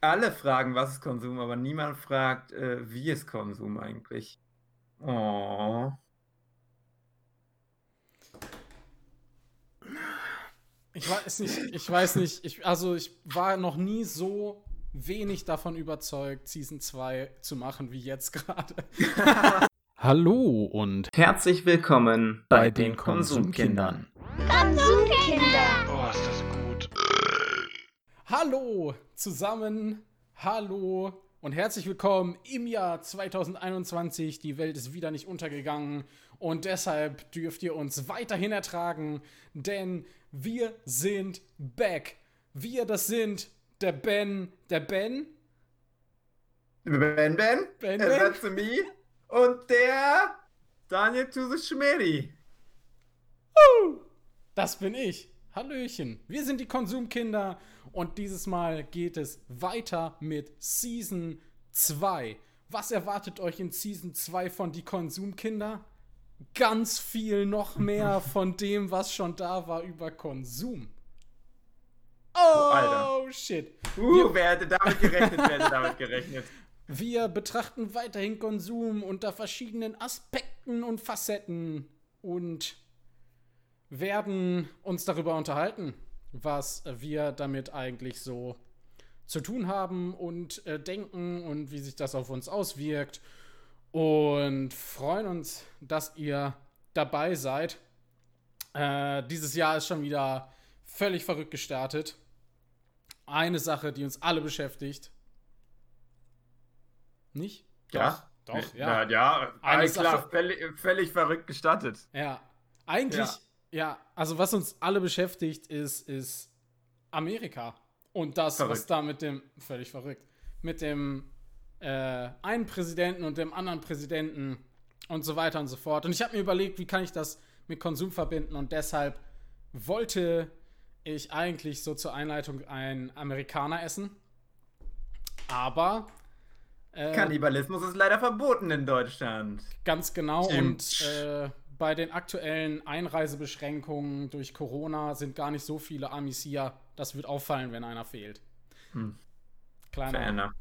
alle fragen, was ist Konsum, aber niemand fragt, äh, wie ist Konsum eigentlich? Oh. Ich weiß nicht, ich weiß nicht, ich, also ich war noch nie so wenig davon überzeugt, Season 2 zu machen, wie jetzt gerade. Hallo und herzlich willkommen bei, bei den Konsumkindern. Konsumkinder! Gut. Hallo zusammen, hallo und herzlich willkommen im Jahr 2021. Die Welt ist wieder nicht untergegangen und deshalb dürft ihr uns weiterhin ertragen, denn wir sind back. Wir, das sind der Ben, der Ben. Ben Ben, Ben, Ben. That's me. Und der Daniel to the Schmeri. Das bin ich. Hallöchen. Wir sind die Konsumkinder und dieses Mal geht es weiter mit Season 2. Was erwartet euch in Season 2 von die Konsumkinder? Ganz viel noch mehr von dem, was schon da war über Konsum. Oh, Alter. shit. Uh, wer hätte damit gerechnet? Wer hätte damit gerechnet? Wir betrachten weiterhin Konsum unter verschiedenen Aspekten und Facetten und werden uns darüber unterhalten, was wir damit eigentlich so zu tun haben und äh, denken und wie sich das auf uns auswirkt. Und freuen uns, dass ihr dabei seid. Äh, dieses Jahr ist schon wieder völlig verrückt gestartet. Eine Sache, die uns alle beschäftigt. Nicht? Ja. Doch, doch ja. Ja, ja Eine alles klar, Sache- völlig, völlig verrückt gestartet. Ja, eigentlich, ja. Also was uns alle beschäftigt, ist, ist Amerika. Und das, was Verrückt. da mit dem, völlig verrückt, mit dem äh, einen Präsidenten und dem anderen Präsidenten und so weiter und so fort. Und ich habe mir überlegt, wie kann ich das mit Konsum verbinden und deshalb wollte ich eigentlich so zur Einleitung einen Amerikaner essen. Aber äh, Kannibalismus ist leider verboten in Deutschland. Ganz genau. Und äh, bei den aktuellen Einreisebeschränkungen durch Corona sind gar nicht so viele Amis hier. Das wird auffallen, wenn einer fehlt. Hm. Kleiner, Ferner.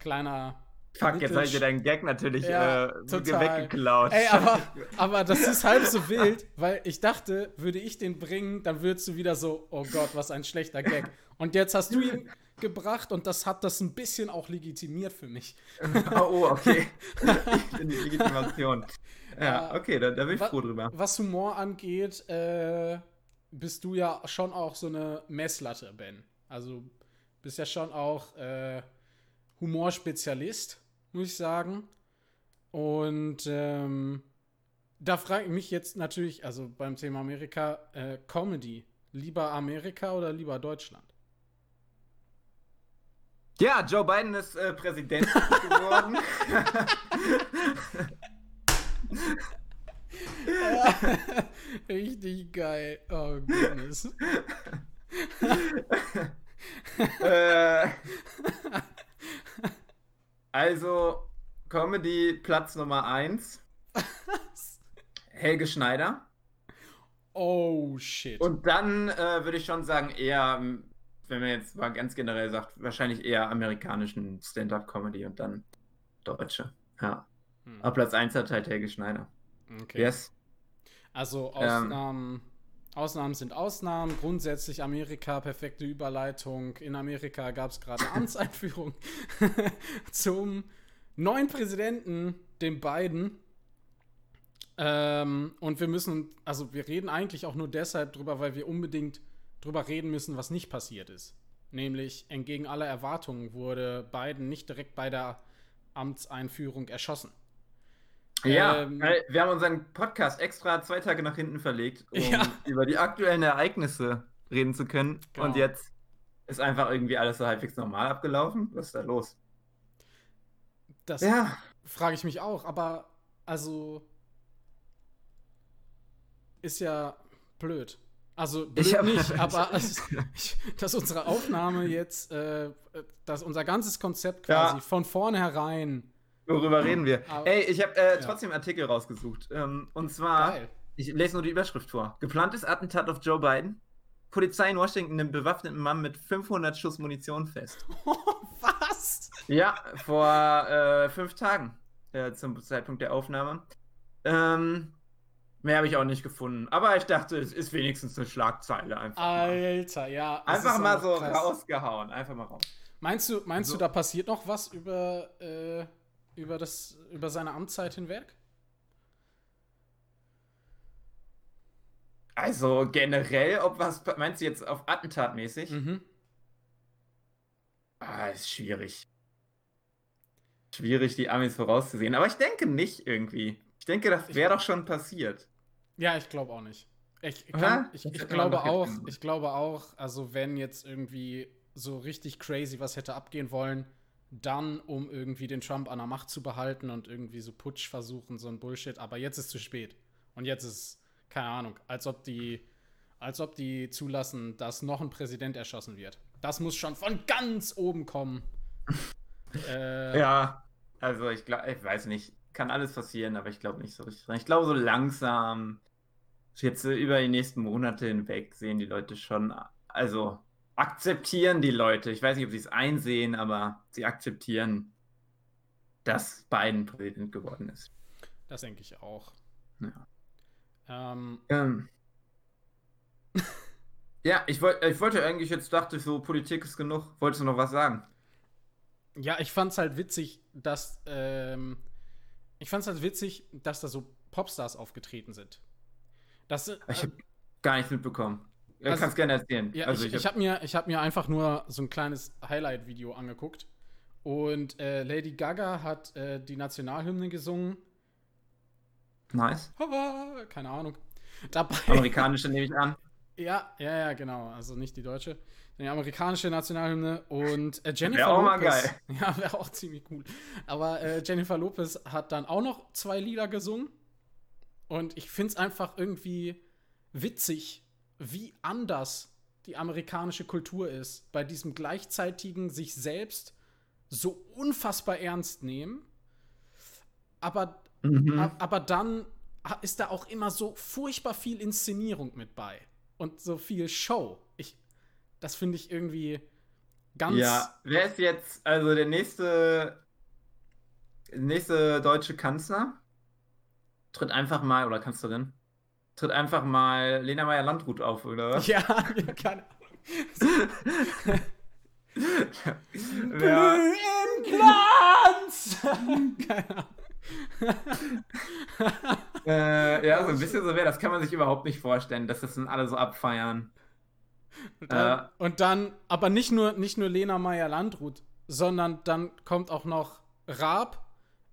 kleiner. Fuck, jetzt habe ich dir deinen Gag natürlich Ja, äh, weggeklaut. Ey, aber, aber das ist halb so wild, weil ich dachte, würde ich den bringen, dann würdest du wieder so, oh Gott, was ein schlechter Gag. Und jetzt hast du ihn gebracht und das hat das ein bisschen auch legitimiert für mich. oh, oh, okay. die Legitimation. Ja, Ja. okay, da, da bin ich Wa- froh drüber. Was Humor angeht, äh, bist du ja schon auch so eine Messlatte, Ben. Also bist ja schon auch äh, Humorspezialist, muss ich sagen. Und ähm, da frage ich mich jetzt natürlich, also beim Thema Amerika, äh, Comedy. Lieber Amerika oder lieber Deutschland? Ja, Joe Biden ist äh, Präsident geworden. Richtig geil. Oh, goodness. äh, also, Comedy Platz Nummer 1. Helge Schneider. Oh, shit. Und dann äh, würde ich schon sagen, eher, wenn man jetzt mal ganz generell sagt, wahrscheinlich eher amerikanischen Stand-up-Comedy und dann deutsche. Ja. Hm, Aber Platz 1 hat halt Helge Schneider. okay. Yes. Also Ähm. Ausnahmen, Ausnahmen sind Ausnahmen. Grundsätzlich Amerika, perfekte Überleitung. In Amerika gab es gerade eine Amtseinführung zum neuen Präsidenten, dem Biden. Ähm, und wir müssen, also wir reden eigentlich auch nur deshalb drüber, weil wir unbedingt drüber reden müssen, was nicht passiert ist. Nämlich entgegen aller Erwartungen wurde Biden nicht direkt bei der Amtseinführung erschossen. Ja, Ähm, wir haben unseren Podcast extra zwei Tage nach hinten verlegt, um Ja. über die aktuellen Ereignisse reden zu können. Genau. Und jetzt ist einfach irgendwie alles so halbwegs normal abgelaufen. Was ist da los? Das Ja, Frage ich mich auch, aber also ist ja blöd. Also blöd Ich nicht, aber ich, dass unsere Aufnahme jetzt, äh, dass unser ganzes Konzept quasi Ja. von vornherein worüber reden wir? Aber- Ey, ich habe äh, Ja. trotzdem einen Artikel rausgesucht. Ähm, und zwar, geil. ich lese nur die Überschrift vor. Geplantes Attentat auf Joe Biden. Polizei in Washington nimmt bewaffneten Mann mit 500 Schuss Munition fest. Was? Ja, vor äh, fünf Tagen äh, zum Zeitpunkt der Aufnahme. Ähm, mehr habe ich auch nicht gefunden. Aber ich dachte, es ist wenigstens eine Schlagzeile. Einfach mal, Alter, ja. es einfach mal so krass. rausgehauen. Einfach mal raus. Meinst du, meinst So. du, da passiert noch was über, äh, über, das, über seine Amtszeit hinweg? Also generell, ob was. Meinst du jetzt auf Attentatmäßig? Mhm. Ah, ist schwierig. Schwierig, die Amis vorauszusehen. Aber ich denke nicht irgendwie. Ich denke, das wäre doch schon passiert. Ja, ich glaube auch nicht. Ich, kann, ich, ich glaube auch, ich glaube auch, also wenn jetzt irgendwie so richtig crazy was hätte abgehen wollen, dann um irgendwie den Trump an der Macht zu behalten und irgendwie so Putsch versuchen, so ein Bullshit. Aber jetzt ist zu spät. Und jetzt ist, keine Ahnung, als ob die, als ob die zulassen, dass noch ein Präsident erschossen wird. Das muss schon von ganz oben kommen. äh, Ja, also ich glaube, ich weiß nicht. Kann alles passieren, aber ich glaube nicht so richtig dran. Ich glaube, so langsam, jetzt so über die nächsten Monate hinweg, sehen die Leute schon, also akzeptieren die Leute. Ich weiß nicht, ob sie es einsehen, aber sie akzeptieren, dass Biden Präsident geworden ist. Das denke ich auch. Ja. Ähm, Ähm. Ja, ich, wollt, ich wollte eigentlich jetzt, dachte ich so, Politik ist genug. Wolltest du noch was sagen? Ja, ich fand's halt witzig, dass ähm, ich fand's halt witzig, dass da so Popstars aufgetreten sind. Das, äh, Ich habe gar nichts mitbekommen. Du Also- kannst gerne erzählen. ja, also ich, ich, habe mir, ich hab mir einfach nur so ein kleines Highlight-Video angeguckt. Und äh, Lady Gaga hat äh, die Nationalhymne gesungen. nice. Keine Ahnung. Dabei. Amerikanische nehme ich an. Ja, ja, ja, genau. Also nicht die deutsche. Die amerikanische Nationalhymne und äh, Jennifer Wär auch mal Lopez. geil. Ja, wäre auch ziemlich cool. Aber äh, Jennifer Lopez hat dann auch noch zwei Lieder gesungen. Und ich finde es einfach irgendwie witzig, wie anders die amerikanische Kultur ist. Bei diesem gleichzeitigen sich selbst so unfassbar ernst nehmen. Aber Mhm. Ab- Aber dann ist da auch immer so furchtbar viel Inszenierung mit bei. Und so viel Show. Ich, das finde ich irgendwie ganz. Ja, wer ist jetzt, also der nächste, nächste deutsche Kanzler? Tritt einfach mal, oder Kanzlerin? Tritt einfach mal Lena Meyer-Landrut auf, oder was? Ja, keine ja. im Glanz! keine Ahnung. Äh, ja, so ein bisschen so wäre, das kann man sich überhaupt nicht vorstellen, dass das dann alle so abfeiern. Und dann, und dann, aber nicht nur, nicht nur Lena Meyer-Landrut, sondern dann kommt auch noch Raab.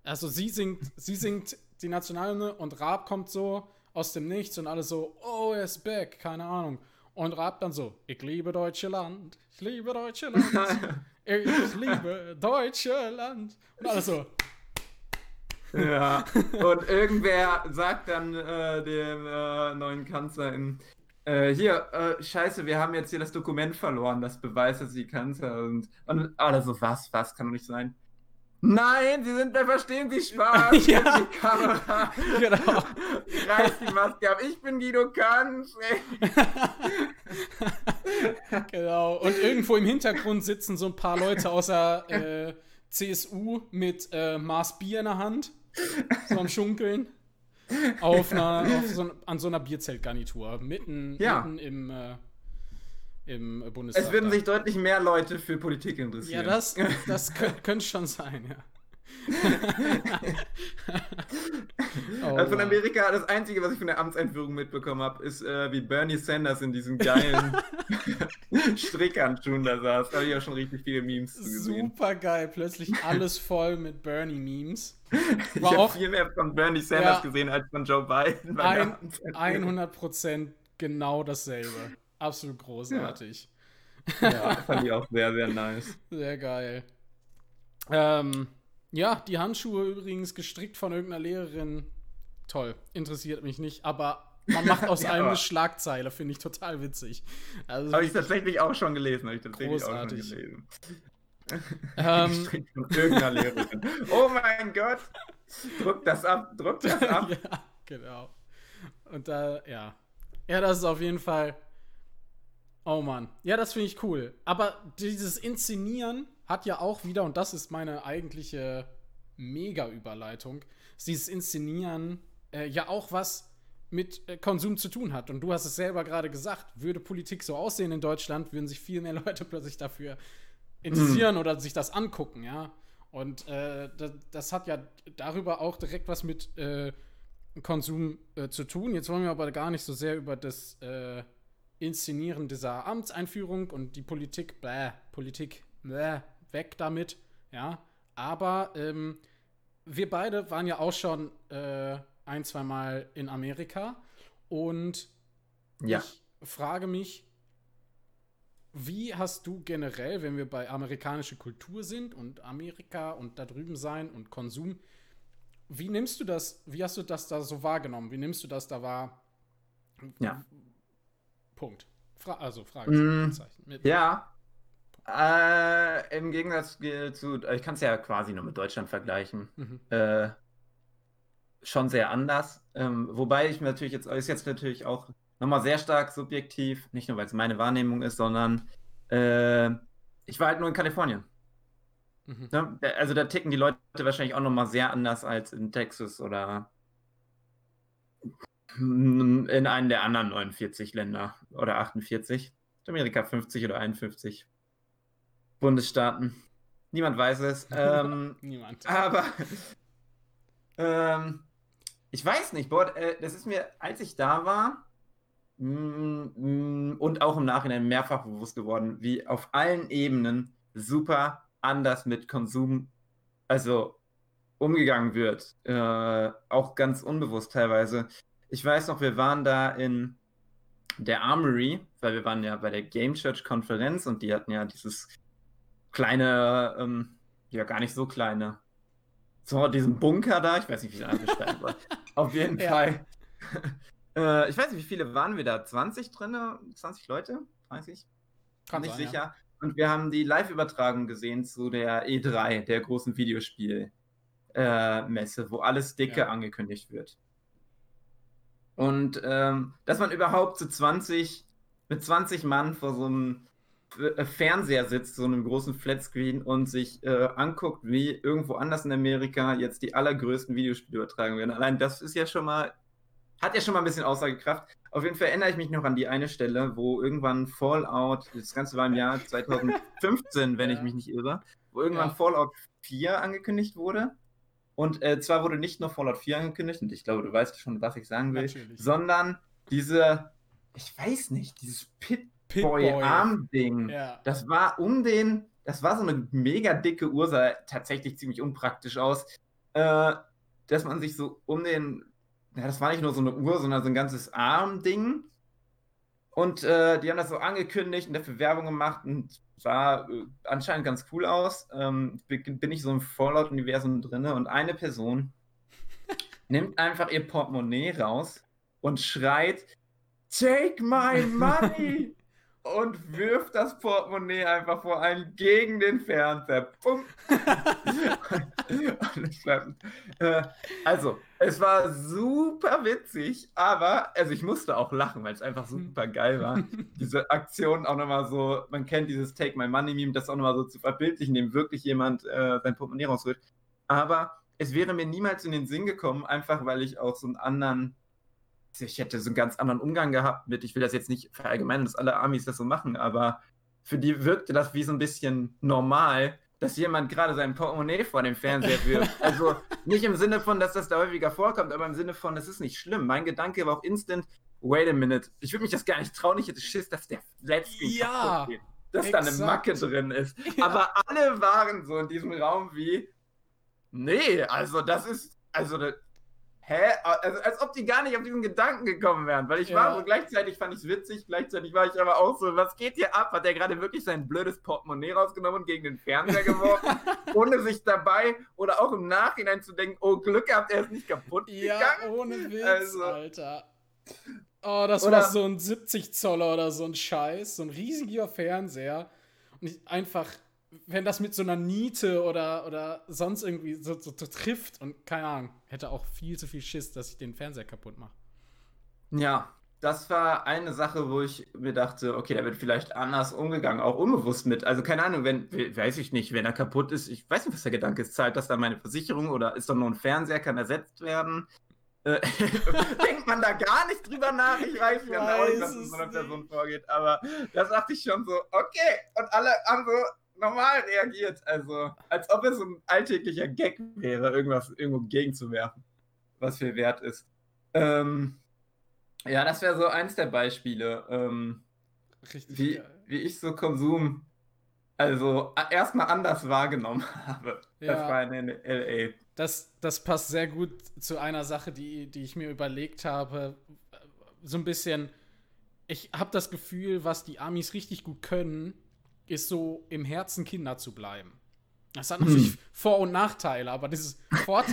Also sie singt, sie singt die Nationalhymne und Raab kommt so aus dem Nichts und alle so, oh, er ist back, keine Ahnung. Und Raab dann so, ich liebe deutsche Land, ich liebe deutsche Land, ich liebe deutsche Land. Und alle so, Ja, und irgendwer sagt dann äh, dem äh, neuen Kanzlerin, äh, hier, äh, scheiße, wir haben jetzt hier das Dokument verloren, das beweist, dass sie Kanzler sind. Und alle so, was, was, kann doch nicht sein. Nein, sie sind, da verstehen Sie Spaß. Ja. Die Kamera. genau. Reißt die Maske ab. Ich bin Guido Kanz. Genau. Und irgendwo im Hintergrund sitzen so ein paar Leute aus der äh, CSU mit äh, Maß Bier in der Hand. So am Schunkeln. Auf einer, auf so, an so einer Bierzeltgarnitur. Mitten, Ja. mitten im, äh, im Bundestag. Es würden sich deutlich mehr Leute für Politik ja, interessieren. das, das kö- könnte schon sein, ja. Oh, Also von. Amerika, das Einzige, was ich von der Amtseinführung mitbekommen habe, ist, äh, wie Bernie Sanders in diesen geilen Strickhandschuhen da saß. Da habe ich auch schon richtig viele Memes gesehen. Super geil. Plötzlich alles voll mit Bernie-Memes. Ich habe viel mehr von Bernie Sanders Ja. gesehen als von Joe Biden. ein, Amtseinführung. 100% genau dasselbe. Absolut großartig. Ja, fand ich auch sehr, sehr nice. Sehr geil. Ähm, ja, die Handschuhe übrigens gestrickt von irgendeiner Lehrerin. Toll, interessiert mich nicht, aber man macht aus Ja, allem eine Schlagzeile, finde ich total witzig. Also, Habe ich tatsächlich auch schon gelesen. Habe ich tatsächlich Großartig. auch schon gelesen. ähm, Gestrickt von irgendeiner Lehrerin. Oh mein Gott! Druck das ab, druck das ab. ja, genau. Und da, ja. Ja, das ist auf jeden Fall Oh Mann. Ja, das finde ich cool. Aber dieses Inszenieren hat ja auch wieder, und das ist meine eigentliche Mega-Überleitung, dieses Inszenieren äh, ja auch was mit äh, Konsum zu tun hat. Und du hast es selber gerade gesagt, würde Politik so aussehen in Deutschland, würden sich viel mehr Leute plötzlich dafür interessieren mhm. oder sich das angucken, ja. Und äh, das, das, hat ja darüber auch direkt was mit äh, Konsum äh, zu tun. Jetzt wollen wir aber gar nicht so sehr über das äh, Inszenieren dieser Amtseinführung und die Politik, bäh, Politik, bäh, weg damit, ja. Aber ähm, wir beide waren ja auch schon äh, ein, zwei Mal in Amerika und ja. ich frage mich, wie hast du generell, wenn wir bei amerikanischer Kultur sind und Amerika und da drüben sein und Konsum, wie nimmst du das, wie hast du das da so wahrgenommen? Wie nimmst du das da wahr? Ja. Punkt. Fra also Fragezeichen. Mm, ja. Äh, Im Gegensatz zu, ich kann es ja quasi nur mit Deutschland vergleichen. Mhm. Äh, schon sehr anders. Ähm, wobei ich mir natürlich jetzt, ist jetzt natürlich auch nochmal sehr stark subjektiv, nicht nur weil es meine Wahrnehmung ist, sondern äh, ich war halt nur in Kalifornien. Mhm. Ne? Also da ticken die Leute wahrscheinlich auch nochmal sehr anders als in Texas oder in einem der anderen 49 Länder oder 48. Amerika 50 oder 51 Bundesstaaten. Niemand weiß es. Ähm, Niemand. Aber ähm, ich weiß nicht, boah, äh, das ist mir, als ich da war, mm, mm, und auch im Nachhinein mehrfach bewusst geworden, wie auf allen Ebenen super anders mit Konsum, also umgegangen wird. Äh, auch ganz unbewusst teilweise. Ich weiß noch, wir waren da in der Armory, weil wir waren ja bei der Game Church Konferenz und die hatten ja dieses kleine, ähm, ja gar nicht so kleine, so diesen Bunker da, ich weiß nicht, wie ich den beschreiben soll. Auf jeden ja. Fall. äh, ich weiß nicht, wie viele waren wir da? 20 drin? 20 Leute? 30? Kann nicht sein, sicher. Ja. Und wir haben die Live-Übertragung gesehen zu der E3, der großen Videospielmesse, äh, wo alles dicke ja. angekündigt wird. Und ähm, dass man überhaupt zu 20, mit 20 Mann vor so einem äh, Fernseher sitzt, so einem großen Flatscreen und sich äh, anguckt, wie irgendwo anders in Amerika jetzt die allergrößten Videospiele übertragen werden. Allein das ist ja schon mal, hat ja schon mal ein bisschen Aussagekraft. Auf jeden Fall erinnere ich mich noch an die eine Stelle, wo irgendwann Fallout, das Ganze war im Jahr 2015, wenn ja. ich mich nicht irre, wo irgendwann ja. Fallout 4 angekündigt wurde. Und äh, zwar wurde nicht nur Fallout 4 angekündigt, und ich glaube, du weißt schon, was ich sagen will, Natürlich. sondern diese, ich weiß nicht, dieses Pit Boy-Arm-Ding. Ja. Das war um den, das war so eine mega dicke Uhr, sah tatsächlich ziemlich unpraktisch aus, äh, dass man sich so um den, ja, das war nicht nur so eine Uhr, sondern so ein ganzes Arm-Ding. Und äh, die haben das so angekündigt und dafür Werbung gemacht und sah äh, anscheinend ganz cool aus. Ähm, bin ich so im Fallout-Universum drin und eine Person nimmt einfach ihr Portemonnaie raus und schreit: Take my money! und wirft das Portemonnaie einfach vor allem gegen den Fernseher. Pum. Äh, also, es war super witzig, aber, also ich musste auch lachen, weil es einfach super geil war. Diese Aktion auch nochmal so, man kennt dieses Take My Money Meme, das auch nochmal so zu verbildlichen, indem wirklich jemand äh, sein Portemonnaie rausholt. Aber es wäre mir niemals in den Sinn gekommen, einfach weil ich auch so einen anderen ich hätte so einen ganz anderen Umgang gehabt mit, ich will das jetzt nicht verallgemeinern, dass alle Amis das so machen, aber für die wirkte das wie so ein bisschen normal, dass jemand gerade sein Portemonnaie vor dem Fernseher wirft. Also nicht im Sinne von, dass das da häufiger vorkommt, aber im Sinne von, das ist nicht schlimm. Mein Gedanke war auch instant, wait a minute, ich würde mich das gar nicht trauen, ich hätte Schiss, dass der Flatscreen ja, geht. Dass exakt. da eine Macke drin ist. Ja. Aber alle waren so in diesem Raum wie, nee, also das ist, also hä? Also, als ob die gar nicht auf diesen Gedanken gekommen wären. Weil ich ja. war so, gleichzeitig fand ich es witzig, gleichzeitig war ich aber auch so, was geht hier ab? Hat der gerade wirklich sein blödes Portemonnaie rausgenommen und gegen den Fernseher geworfen, ohne sich dabei oder auch im Nachhinein zu denken, oh, Glück gehabt, er ist nicht kaputt ja, gegangen. Ja, ohne Witz, also, Alter. Oh, das oder, war so ein 70 Zoller oder so ein Scheiß, so ein riesiger Fernseher. Und ich einfach wenn das mit so einer Niete oder, oder sonst irgendwie so, so, so, trifft und keine Ahnung, hätte auch viel zu viel Schiss, dass ich den Fernseher kaputt mache. Ja, das war eine Sache, wo ich mir dachte, okay, da wird vielleicht anders umgegangen, auch unbewusst mit. Also keine Ahnung, wenn, weiß ich nicht, wenn er kaputt ist, ich weiß nicht, was der Gedanke ist, zahlt das dann meine Versicherung oder ist doch nur ein Fernseher, kann ersetzt werden? Äh, denkt man da gar nicht drüber nach? Ich weiß ja auch nicht, was in so einer Person vorgeht, aber das dachte ich schon so, okay, und alle haben so normal reagiert, also als ob es ein alltäglicher Gag wäre, irgendwas irgendwo gegenzuwerfen, was viel wert ist. Ähm, ja, das wäre so eins der Beispiele, ähm, Richtig wie, geil. wie ich so Konsum, also erstmal anders wahrgenommen habe. Das Ja. war in LA. Das, das passt sehr gut zu einer Sache, die, die ich mir überlegt habe. So ein bisschen, ich habe das Gefühl, was die Amis richtig gut können, ist so im Herzen Kinder zu bleiben. Das hat natürlich Hm. Vor- und Nachteile, aber dieses Vort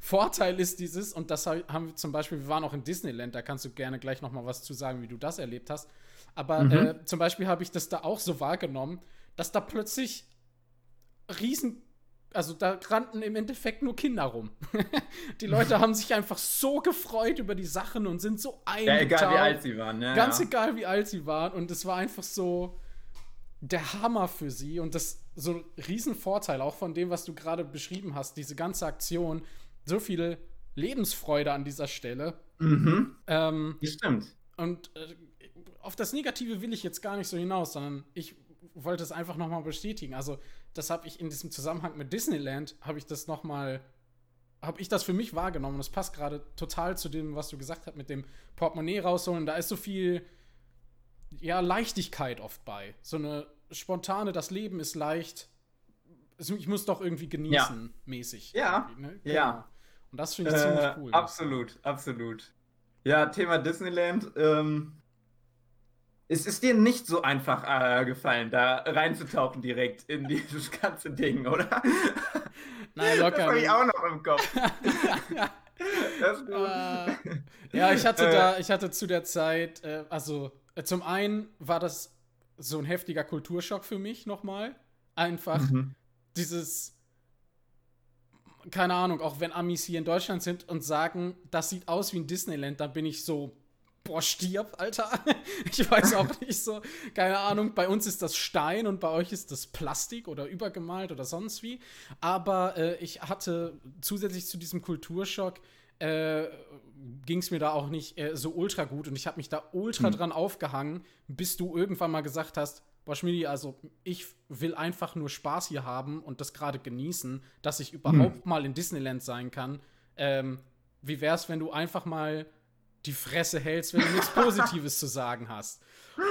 Vorteil ist dieses, und das ha- haben wir zum Beispiel, wir waren auch in Disneyland, da kannst du gerne gleich noch mal was zu sagen, wie du das erlebt hast. Aber Mhm. äh, zum Beispiel habe ich das da auch so wahrgenommen, dass da plötzlich riesen, also da rannten im Endeffekt nur Kinder rum. die Leute haben sich einfach so gefreut über die Sachen und sind so Ja, eingetaucht. egal wie alt sie waren. Ja, Ganz ja. egal, wie alt sie waren. Und es war einfach so der Hammer für sie. Und das so ein Riesenvorteil, auch von dem, was du gerade beschrieben hast, diese ganze Aktion. So viel Lebensfreude an dieser Stelle. Mhm, Ähm, das stimmt. und äh, auf das Negative will ich jetzt gar nicht so hinaus, sondern ich wollte es einfach nochmal bestätigen. Also, das habe ich in diesem Zusammenhang mit Disneyland, habe ich das nochmal, habe ich das für mich wahrgenommen. Das passt gerade total zu dem, was du gesagt hast, mit dem Portemonnaie rausholen. Da ist so viel, ja, Leichtigkeit oft bei. So eine spontane, das Leben ist leicht. Ich muss doch irgendwie genießen, mäßig. Ja, ne? ja. Genau. Und das finde ich ziemlich Äh, cool. absolut, absolut. Ja, Thema Disneyland. Ähm, es ist dir nicht so einfach äh, gefallen, da reinzutauchen direkt in dieses ganze Ding, oder? Nein, Das locker habe ich auch noch im Kopf. Das ist gut. Äh, ja, ich hatte Äh. da, ich hatte zu der Zeit, äh, also äh, zum einen war das so ein heftiger Kulturschock für mich nochmal. Einfach Mhm. dieses, keine Ahnung, auch wenn Amis hier in Deutschland sind und sagen, das sieht aus wie ein Disneyland, dann bin ich so, boah, stirb, Alter. Ich weiß auch nicht so, keine Ahnung, bei uns ist das Stein und bei euch ist das Plastik oder übergemalt oder sonst wie. Aber äh, ich hatte zusätzlich zu diesem Kulturschock, äh, ging es mir da auch nicht äh, so ultra gut und ich habe mich da ultra Hm. dran aufgehangen, bis du irgendwann mal gesagt hast, boah, Schmidi, also ich will einfach nur Spaß hier haben und das gerade genießen, dass ich überhaupt mal in Disneyland sein kann. Ähm, wie wär's, wenn du einfach mal die Fresse hältst, wenn du nichts Positives zu sagen hast?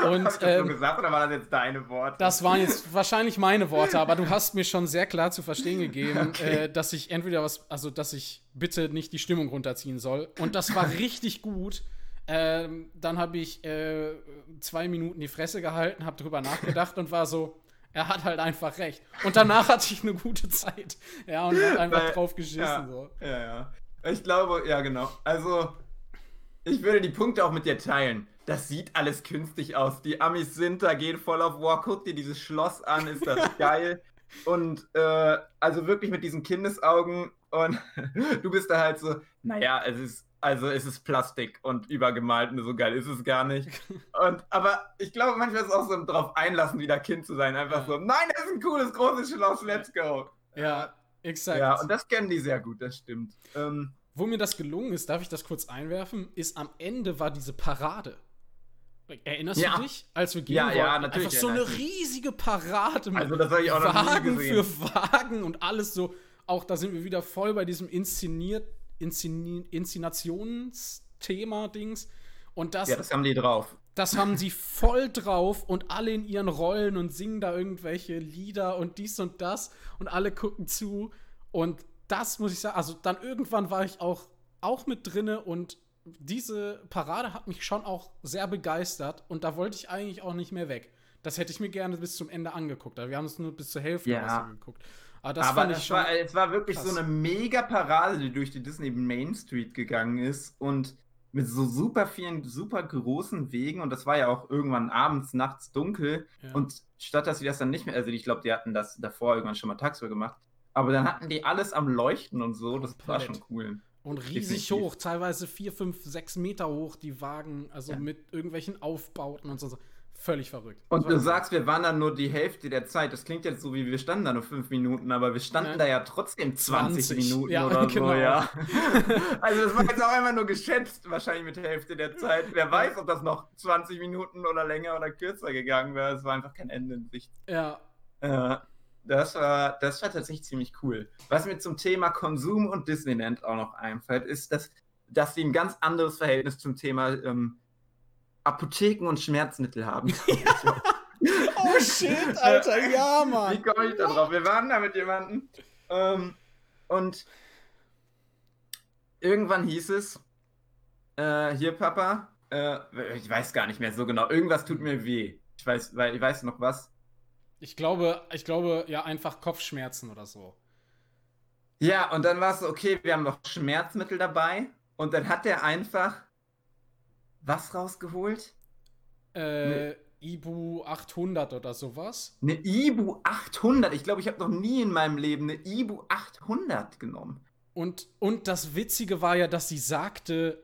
Und Hast du das so ähm, gesagt oder war das jetzt deine Worte? das waren jetzt wahrscheinlich meine Worte, aber du hast mir schon sehr klar zu verstehen gegeben, Okay. äh, dass ich entweder was, also dass ich bitte nicht die Stimmung runterziehen soll. Und das war richtig gut. Ähm, dann habe ich äh, zwei Minuten die Fresse gehalten, habe drüber nachgedacht und war so, er hat halt einfach recht. Und danach hatte ich eine gute Zeit. Ja, und hab einfach Weil- drauf geschissen. ja, So. ja, ja. Ich glaube, ja, genau. Also, ich würde die Punkte auch mit dir teilen. Das sieht alles künstlich aus. Die Amis sind da, gehen voll auf War. Guck dir dieses Schloss an, ist das geil. Und äh, also wirklich mit diesen Kindesaugen und du bist da halt so, naja, es ist, also es ist Plastik und übergemalt und so geil ist es gar nicht. Und aber ich glaube, manchmal ist es auch so drauf einlassen, wieder Kind zu sein. Einfach Ja. so, nein, das ist ein cooles, großes Schloss, let's go. Ja, exakt. Ja, und das kennen die sehr gut, das stimmt. Ähm, Wo mir das gelungen ist, darf ich das kurz einwerfen, ist am Ende war diese Parade. Erinnerst Ja. du dich, als wir gehen Ja, wollten? ja, natürlich Einfach so eine riesige Parade mit Also, Wagen für Wagen und alles so. Auch da sind wir wieder voll bei diesem inszeniert, Inszeni Inszenationsthema-Dings. Und das, ja, das haben die drauf. das haben sie voll drauf und alle in ihren Rollen und singen da irgendwelche Lieder und dies und das und alle gucken zu. Und das muss ich sagen, also dann irgendwann war ich auch, auch mit drinne und diese Parade hat mich schon auch sehr begeistert und da wollte ich eigentlich auch nicht mehr weg. Das hätte ich mir gerne bis zum Ende angeguckt. Aber wir haben es nur bis zur Hälfte Ja. oder so geguckt. Aber das Aber fand ich das schon. war, es war wirklich krass. so eine mega Parade, die durch die Disney Main Street gegangen ist und mit so super vielen, super großen Wegen und das war ja auch irgendwann abends, nachts dunkel Ja. und statt dass sie das dann nicht mehr, also ich glaube, die hatten das davor irgendwann schon mal tagsüber gemacht, aber dann hatten die alles am Leuchten und so, das war schon cool. Und riesig Definitiv. hoch, teilweise vier, fünf, sechs Meter hoch, die Wagen, also Ja. mit irgendwelchen Aufbauten und so. Völlig verrückt. Und du sagst, wir waren dann nur die Hälfte der Zeit. Das klingt jetzt so, wie wir standen da nur fünf Minuten, aber wir standen Ja. da ja trotzdem 20, 20, Minuten ja, oder genau. so, ja. Also das war jetzt auch einmal nur geschätzt, wahrscheinlich mit der Hälfte der Zeit. Wer weiß, ob das noch 20 Minuten oder länger oder kürzer gegangen wäre. Es war einfach kein Ende in Sicht. Ja, Äh, das war, das war tatsächlich ziemlich cool. Was mir zum Thema Konsum und Disneyland auch noch einfällt, ist, dass, dass sie ein ganz anderes Verhältnis zum Thema ähm, Apotheken und Schmerzmittel haben. Oh shit, Alter, ja, Wie Mann. komme ich da drauf? Wir waren da mit jemandem ähm, und irgendwann hieß es, äh, hier Papa, äh, ich weiß gar nicht mehr so genau, irgendwas tut mir weh. Ich weiß, weil ich weiß noch was. Ich glaube, ich glaube, ja, einfach Kopfschmerzen oder so. Ja, und dann war es so, okay, wir haben noch Schmerzmittel dabei und dann hat er einfach was rausgeholt? Äh, Ibu 800 oder sowas. Eine Ibu 800. Ich glaube, ich habe noch nie in meinem Leben eine Ibu 800 genommen. Und, und das Witzige war ja, dass sie sagte,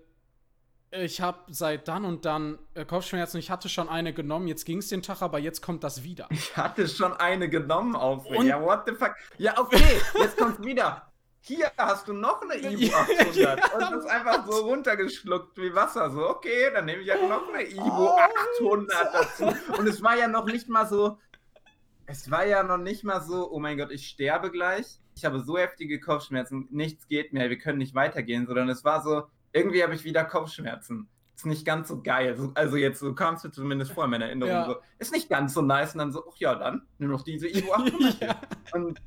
ich habe seit dann und dann äh, Kopfschmerzen, ich hatte schon eine genommen, jetzt ging es den Tag, aber jetzt kommt das wieder. Ich hatte schon eine genommen auf. Und- Ja, what the fuck? Ja, okay, jetzt kommt's wieder. Hier hast du noch eine Ibu Ja, 800 ja, und das ist einfach so runtergeschluckt wie Wasser. So, okay, dann nehme ich halt noch eine Ibu Oh, 800 dazu. Und es war ja noch nicht mal so, es war ja noch nicht mal so, oh mein Gott, ich sterbe gleich. Ich habe so heftige Kopfschmerzen, nichts geht mehr, wir können nicht weitergehen, sondern es war so, irgendwie habe ich wieder Kopfschmerzen. Ist nicht ganz so geil. So- Also jetzt, so kam es mir zumindest vor in meiner Erinnerung. Ja. So, ist nicht ganz so nice und dann so, ach ja, dann nimm noch diese Ibu 800. ja. Und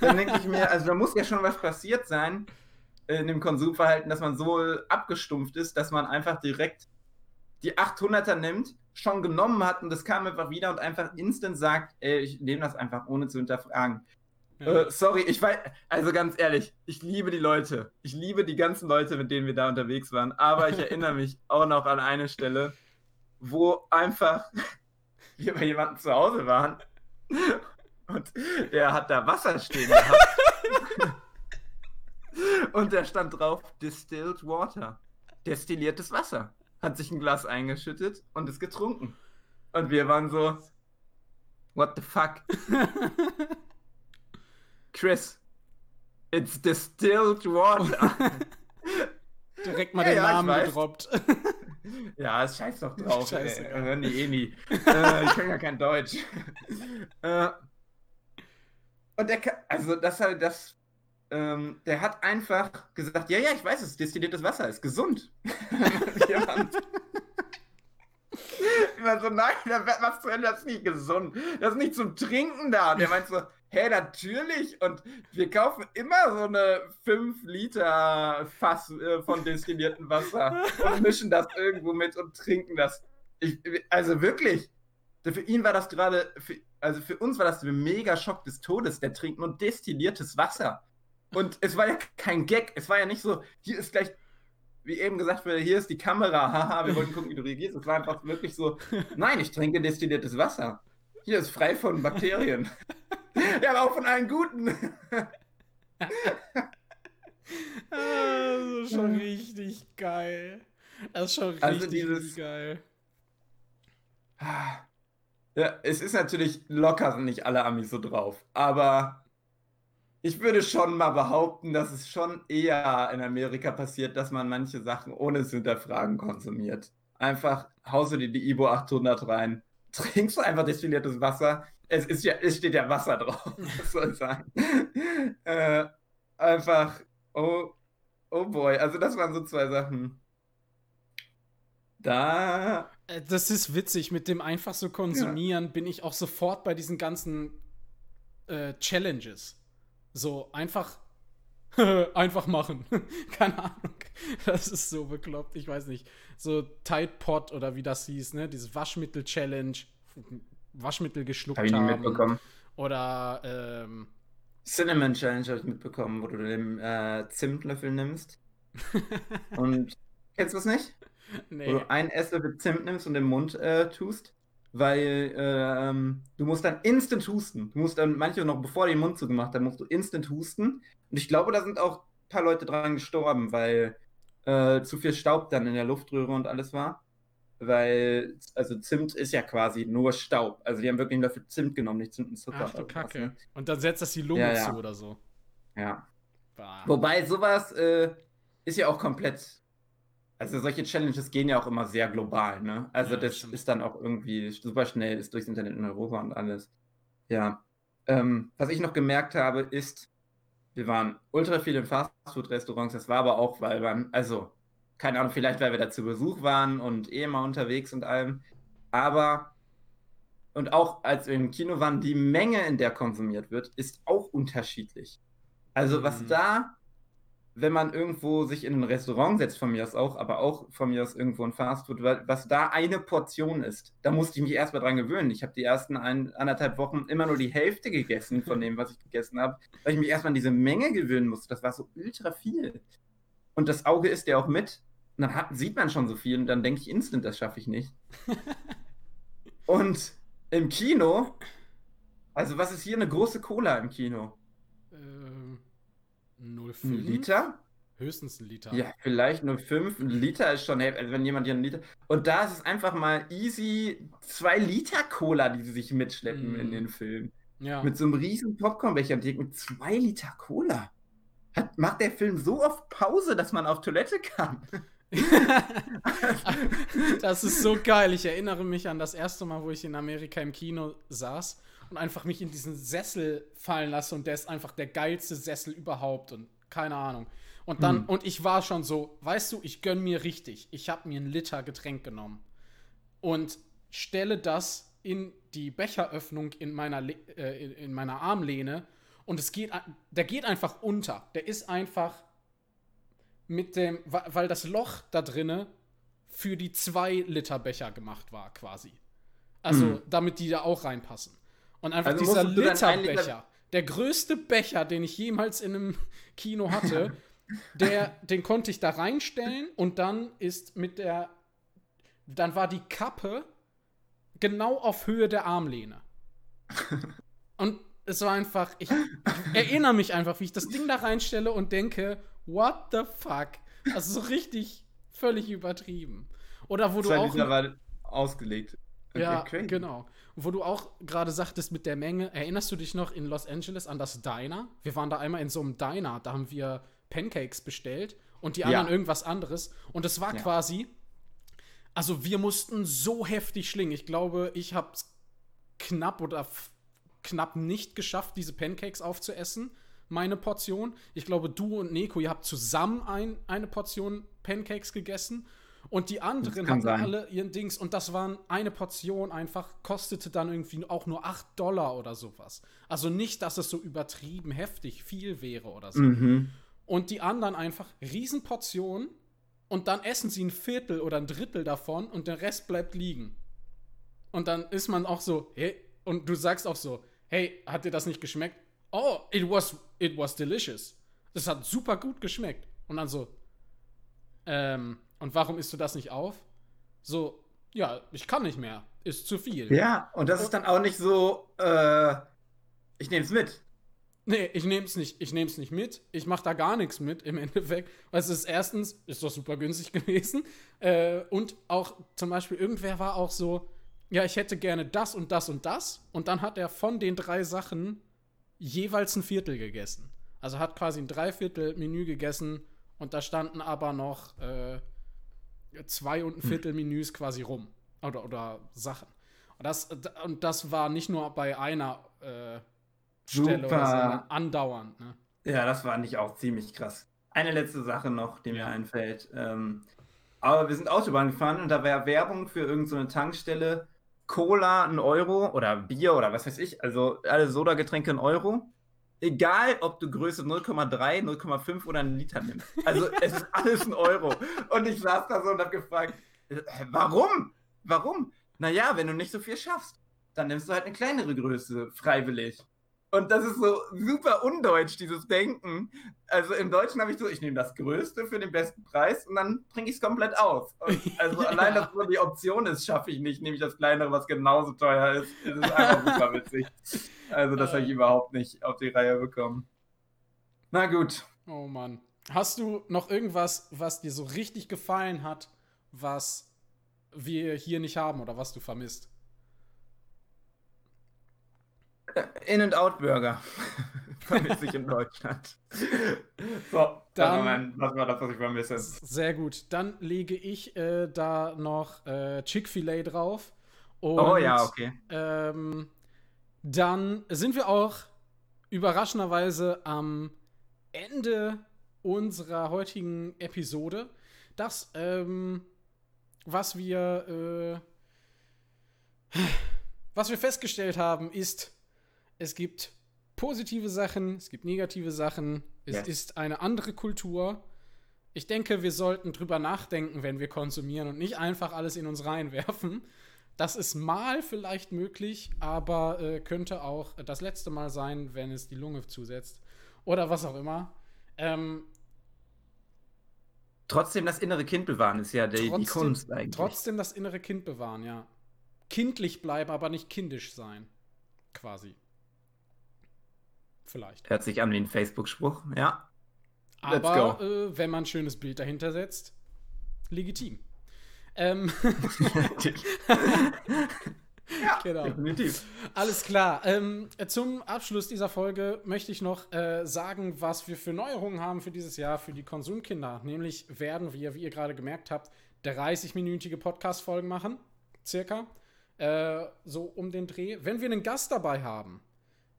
dann denke ich mir, also da muss ja schon was passiert sein in dem Konsumverhalten, dass man so abgestumpft ist, dass man einfach direkt die 800er nimmt, schon genommen hat und das kam einfach wieder und einfach instant sagt, ey, ich nehme das einfach ohne zu hinterfragen. Ja. Äh, sorry, ich weiß, also ganz ehrlich, ich liebe die Leute. Ich liebe die ganzen Leute, mit denen wir da unterwegs waren. Aber ich erinnere mich auch noch an eine Stelle, wo einfach wir bei jemandem zu Hause waren und der hat da Wasser stehen gehabt. und da stand drauf Distilled Water. Destilliertes Wasser. Hat sich ein Glas eingeschüttet und ist getrunken. Und wir waren so, what the fuck? Chris, it's distilled water. Direkt mal Ja, den ja, ich Namen gedroppt. ja, ist scheiß doch drauf. Scheiße, ey. Hören die eh nie. äh, ich kann ja kein Deutsch. äh, und der, also das halt, das, ähm, der hat einfach gesagt, ja, ja, ich weiß es, destilliertes Wasser ist gesund. Jemand. Immer so, nein, da- was zur Hölle, das ist nicht gesund. Das ist nicht zum Trinken da. Und der meint so, hä, natürlich. Und wir kaufen immer so eine 5 Liter Fass äh, von destilliertem Wasser und mischen das irgendwo mit und trinken das. Ich, also wirklich, für ihn war das gerade, für- also für uns war das der mega Schock des Todes. Der trinkt nur destilliertes Wasser. Und es war ja kein Gag. Es war ja nicht so, hier ist gleich, wie eben gesagt wurde, hier ist die Kamera, haha, wir wollten gucken, wie du reagierst. Es war einfach wirklich so, nein, ich trinke destilliertes Wasser. Hier ist frei von Bakterien. ja, aber auch von allen guten. Das ist schon richtig geil. Das ist schon richtig, Also dieses- geil. Ja, es ist natürlich locker, sind nicht alle Amis so drauf. Aber ich würde schon mal behaupten, dass es schon eher in Amerika passiert, dass man manche Sachen ohne zu hinterfragen konsumiert. Einfach haust du dir die Ibo 800 rein, trinkst du einfach destilliertes Wasser. Es, ist ja, es steht ja Wasser drauf, was soll ich sagen. äh, einfach, oh, oh boy. Also das waren so zwei Sachen. Da Äh, Das ist witzig, mit dem einfach so konsumieren bin ich auch sofort bei diesen ganzen äh, Challenges. So einfach einfach machen. Keine Ahnung. Das ist so bekloppt, ich weiß nicht. So Tide Pod oder wie das hieß, ne? Dieses Waschmittel Challenge, Waschmittel geschluckt habe ich nie haben mitbekommen. oder ähm, Cinnamon Challenge habe ich mitbekommen, wo du den äh, Zimtlöffel nimmst. und kennst du das nicht? Wo nee. du einen Esslöffel Zimt nimmst und im Mund äh, tust. Weil ähm, du musst dann instant husten. Du musst dann, manche noch bevor du den Mund zugemacht haben, musst du instant husten. Und ich glaube, da sind auch paar Leute dran gestorben, weil äh, zu viel Staub dann in der Luftröhre und alles war. Weil, also Zimt ist ja quasi nur Staub. Also die haben wirklich dafür Zimt genommen, nicht Zimt und Zucker. Ach du Kacke. Ne? Und dann setzt das die Lunge ja, ja. zu oder so. Ja. Bah. Wobei sowas äh, ist ja auch komplett. Also solche Challenges gehen ja auch immer sehr global, ne? Also ja, das stimmt. ist dann auch irgendwie super schnell, ist durchs Internet in Europa und alles. Ja. Ähm, was ich noch gemerkt habe, ist, wir waren ultra viel in Fastfood-Restaurants. Das war aber auch, weil man, also, keine Ahnung, vielleicht weil wir da zu Besuch waren und eh mal unterwegs und allem. Aber, und auch als wir im Kino waren, die Menge, in der konsumiert wird, ist auch unterschiedlich. Also, was mhm. da wenn man irgendwo sich in ein Restaurant setzt, von mir aus auch, aber auch von mir aus irgendwo ein Fastfood, was da eine Portion ist, da musste ich mich erstmal dran gewöhnen. Ich habe die ersten ein, anderthalb Wochen immer nur die Hälfte gegessen von dem, was ich gegessen habe, weil ich mich erstmal an diese Menge gewöhnen musste. Das war so ultra viel. Und das Auge ist ja auch mit. Und dann hat, sieht man schon so viel und dann denke ich instant, das schaffe ich nicht. und im Kino, also was ist hier eine große Cola im Kino? 0,5? Ein Liter? Höchstens ein Liter. Ja, vielleicht nur 5. Ein Liter ist schon, also wenn jemand hier einen Liter. Und da ist es einfach mal easy 2 Liter Cola, die sie sich mitschleppen mm. in den Film. Ja. Mit so einem riesen Popcornbecher mit 2 Liter Cola. Hat, macht der Film so oft Pause, dass man auf Toilette kann. das ist so geil. Ich erinnere mich an das erste Mal, wo ich in Amerika im Kino saß und einfach mich in diesen Sessel fallen lasse und der ist einfach der geilste Sessel überhaupt und keine Ahnung. Und dann, hm. und ich war schon so, weißt du, ich gönn mir richtig. Ich habe mir einen Liter Getränk genommen und stelle das in die Becheröffnung in meiner, äh, in meiner Armlehne und es geht, der geht einfach unter. Der ist einfach mit dem, weil das Loch da drinne für die 2 Liter Becher gemacht war, quasi. Also, mhm. damit die da auch reinpassen. Und einfach also dieser Literbecher, der größte Becher, den ich jemals in einem Kino hatte, der, den konnte ich da reinstellen und dann ist mit der, dann war die Kappe genau auf Höhe der Armlehne. Und es war einfach, ich, ich erinnere mich einfach, wie ich das Ding da reinstelle und denke, what the fuck? Also so richtig völlig übertrieben. Oder wo du auch. Mittlerweile ausgelegt. Okay, ja, crazy. genau. Wo du auch gerade sagtest mit der Menge, erinnerst du dich noch in Los Angeles an das Diner? Wir waren da einmal in so einem Diner, da haben wir Pancakes bestellt und die anderen ja. irgendwas anderes. Und es war ja. quasi, also wir mussten so heftig schlingen. Ich glaube, ich habe es knapp oder knapp nicht geschafft, diese Pancakes aufzuessen. Meine Portion. Ich glaube, du und Neko, ihr habt zusammen ein, eine Portion Pancakes gegessen. Und die anderen hatten sein. alle ihren Dings und das waren eine Portion einfach, kostete dann irgendwie auch nur 8 Dollar oder sowas. Also nicht, dass es so übertrieben heftig viel wäre oder so. Mhm. Und die anderen einfach Riesenportionen und dann essen sie ein Viertel oder ein Drittel davon und der Rest bleibt liegen. Und dann ist man auch so, hey, und du sagst auch so, hey, hat dir das nicht geschmeckt? Oh, it was, it was delicious. Das hat super gut geschmeckt. Und dann so, ähm, und warum isst du das nicht auf? So, ja, ich kann nicht mehr. Ist zu viel. Ja, und das ist dann auch nicht so, äh, ich nehme es mit. Nee, ich nehme es nicht. Ich nehme es nicht mit. Ich mache da gar nichts mit im Endeffekt. Weil es ist erstens, ist doch super günstig gewesen. Äh, und auch zum Beispiel, irgendwer war auch so, ja, ich hätte gerne das und das und das. Und dann hat er von den drei Sachen jeweils ein Viertel gegessen. Also hat quasi ein Dreiviertel Menü gegessen und da standen aber noch äh, zwei und ein hm. Viertel Menüs quasi rum. Oder, oder Sachen. Und das, und das war nicht nur bei einer äh, Stelle, sondern andauernd. Ne? Ja, das fand ich auch ziemlich krass. Eine letzte Sache noch, die ja. mir einfällt. Ähm, aber wir sind Autobahn gefahren und da war Werbung für irgendeine so Tankstelle. Cola ein Euro oder Bier oder was weiß ich, also alle Soda-Getränke ein Euro egal ob du Größe 0,3, 0,5 oder einen Liter nimmst. Also es ist alles ein Euro. Und ich saß da so und habe gefragt, warum? Warum? Naja, wenn du nicht so viel schaffst, dann nimmst du halt eine kleinere Größe freiwillig. Und das ist so super undeutsch, dieses Denken. Also im Deutschen habe ich so, ich nehme das Größte für den besten Preis und dann trinke ich es komplett aus. Und also allein, dass nur die Option ist, schaffe ich nicht, nehme ich das Kleinere, was genauso teuer ist. Das ist einfach super witzig. Also das habe ich überhaupt nicht auf die Reihe bekommen. Na gut. Oh Mann. hast du noch irgendwas, was dir so richtig gefallen hat, was wir hier nicht haben oder was du vermisst? In-and-Out-Burger. Vermisse ich in Deutschland. So, Dann- dann, das war das, was ich vermisse. Sehr gut. Dann lege ich äh, da noch äh, Chick-fil-A drauf. Und, Oh ja, okay. Ähm, dann sind wir auch überraschenderweise am Ende unserer heutigen Episode. Das, ähm, was wir, äh, was wir festgestellt haben, ist, es gibt positive Sachen, es gibt negative Sachen, es Yes. ist eine andere Kultur. Ich denke, wir sollten drüber nachdenken, wenn wir konsumieren und nicht einfach alles in uns reinwerfen. Das ist mal vielleicht möglich, aber äh, könnte auch das letzte Mal sein, wenn es die Lunge zusetzt. Oder was auch immer. Ähm, Trotzdem das innere Kind bewahren ist ja die, die trotzdem, Kunst eigentlich. trotzdem das innere Kind bewahren, ja. Kindlich bleiben, aber nicht kindisch sein. Quasi. Vielleicht. Hört sich an wie ein Facebook-Spruch, ja. Let's Aber äh, wenn man ein schönes Bild dahinter setzt, legitim. Ähm, ja, Genau. definitiv. Alles klar. Ähm, zum Abschluss dieser Folge möchte ich noch äh, sagen, was wir für Neuerungen haben für dieses Jahr für die Konsumkinder. Nämlich werden wir, wie ihr gerade gemerkt habt, 30-minütige Podcast-Folgen machen. Circa. Äh, so um den Dreh. Wenn wir einen Gast dabei haben,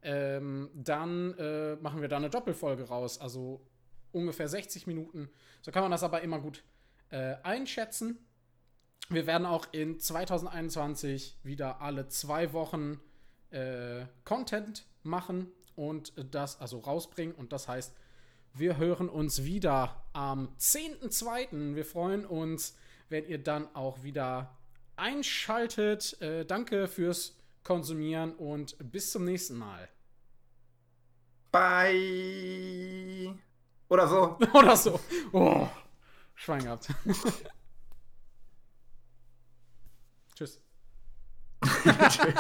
ähm, dann äh, machen wir da eine Doppelfolge raus. Also ungefähr 60 Minuten. So kann man das aber immer gut äh, einschätzen. Wir werden auch in 2021 wieder alle zwei Wochen äh, Content machen und das also rausbringen. Und das heißt, wir hören uns wieder am 10.2. Wir freuen uns, wenn ihr dann auch wieder einschaltet. Äh, danke fürs Konsumieren und bis zum nächsten Mal. Bye. Oder so. Oder so. Oh, Schwein gehabt. Tschüss. Tschüss.